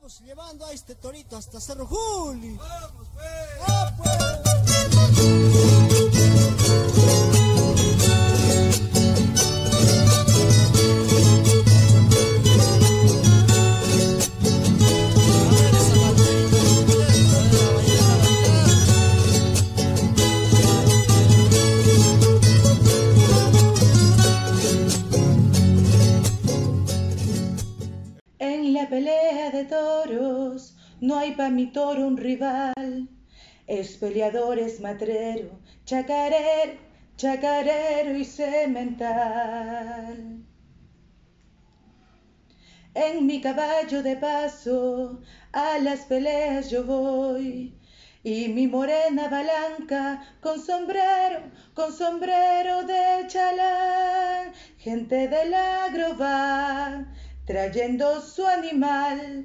Vamos llevando a este torito hasta Cerro Juli. Vamos, pues. ¡Ah, pues! Pelea de toros no hay pa' mi toro un rival. Es peleador, es matrero, chacarero, chacarero y semental. En mi caballo de paso a las peleas yo voy. Y mi morena balanca con sombrero, con sombrero de chalán, gente del agro va trayendo su animal.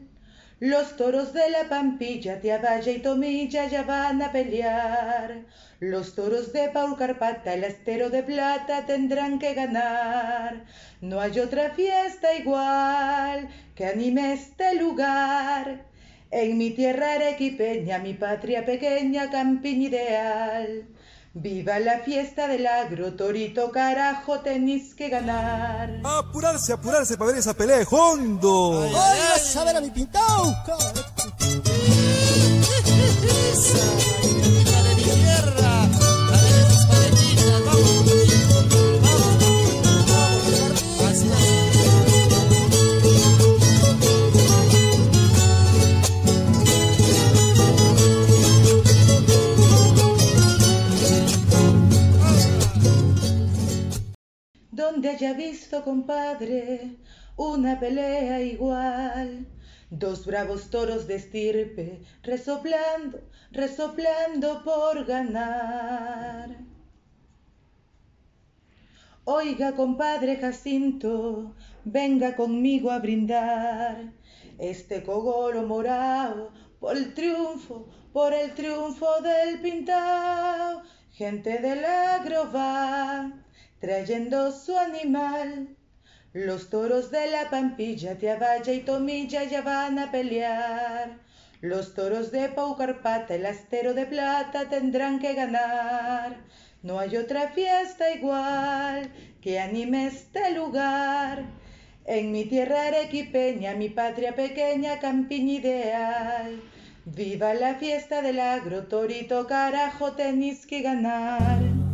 Los toros de la Pampilla, Tiabaya y Tomilla ya van a pelear. Los toros de Paul Carpata, el astero de plata tendrán que ganar. No hay otra fiesta igual que anime este lugar. En mi tierra arequipeña, mi patria pequeña, campiña ideal. Viva la fiesta del agro, torito carajo, tenéis que ganar. Apurarse, apurarse para ver esa pelea de hondo. ¡Ay, vas a ver a mi pintauca! Donde haya visto, compadre, una pelea igual. Dos bravos toros de estirpe, resoplando, resoplando por ganar. Oiga, compadre Jacinto, venga conmigo a brindar este cogolo morado por el triunfo, por el triunfo del pintao. Gente del agro va trayendo su animal. Los toros de la Pampilla, Tiabaya y Tomilla ya van a pelear. Los toros de Paucarpata, el astero de plata tendrán que ganar. No hay otra fiesta igual que anime este lugar. En mi tierra arequipeña, mi patria pequeña, campiña ideal. Viva la fiesta del agro, torito carajo, tenéis que ganar.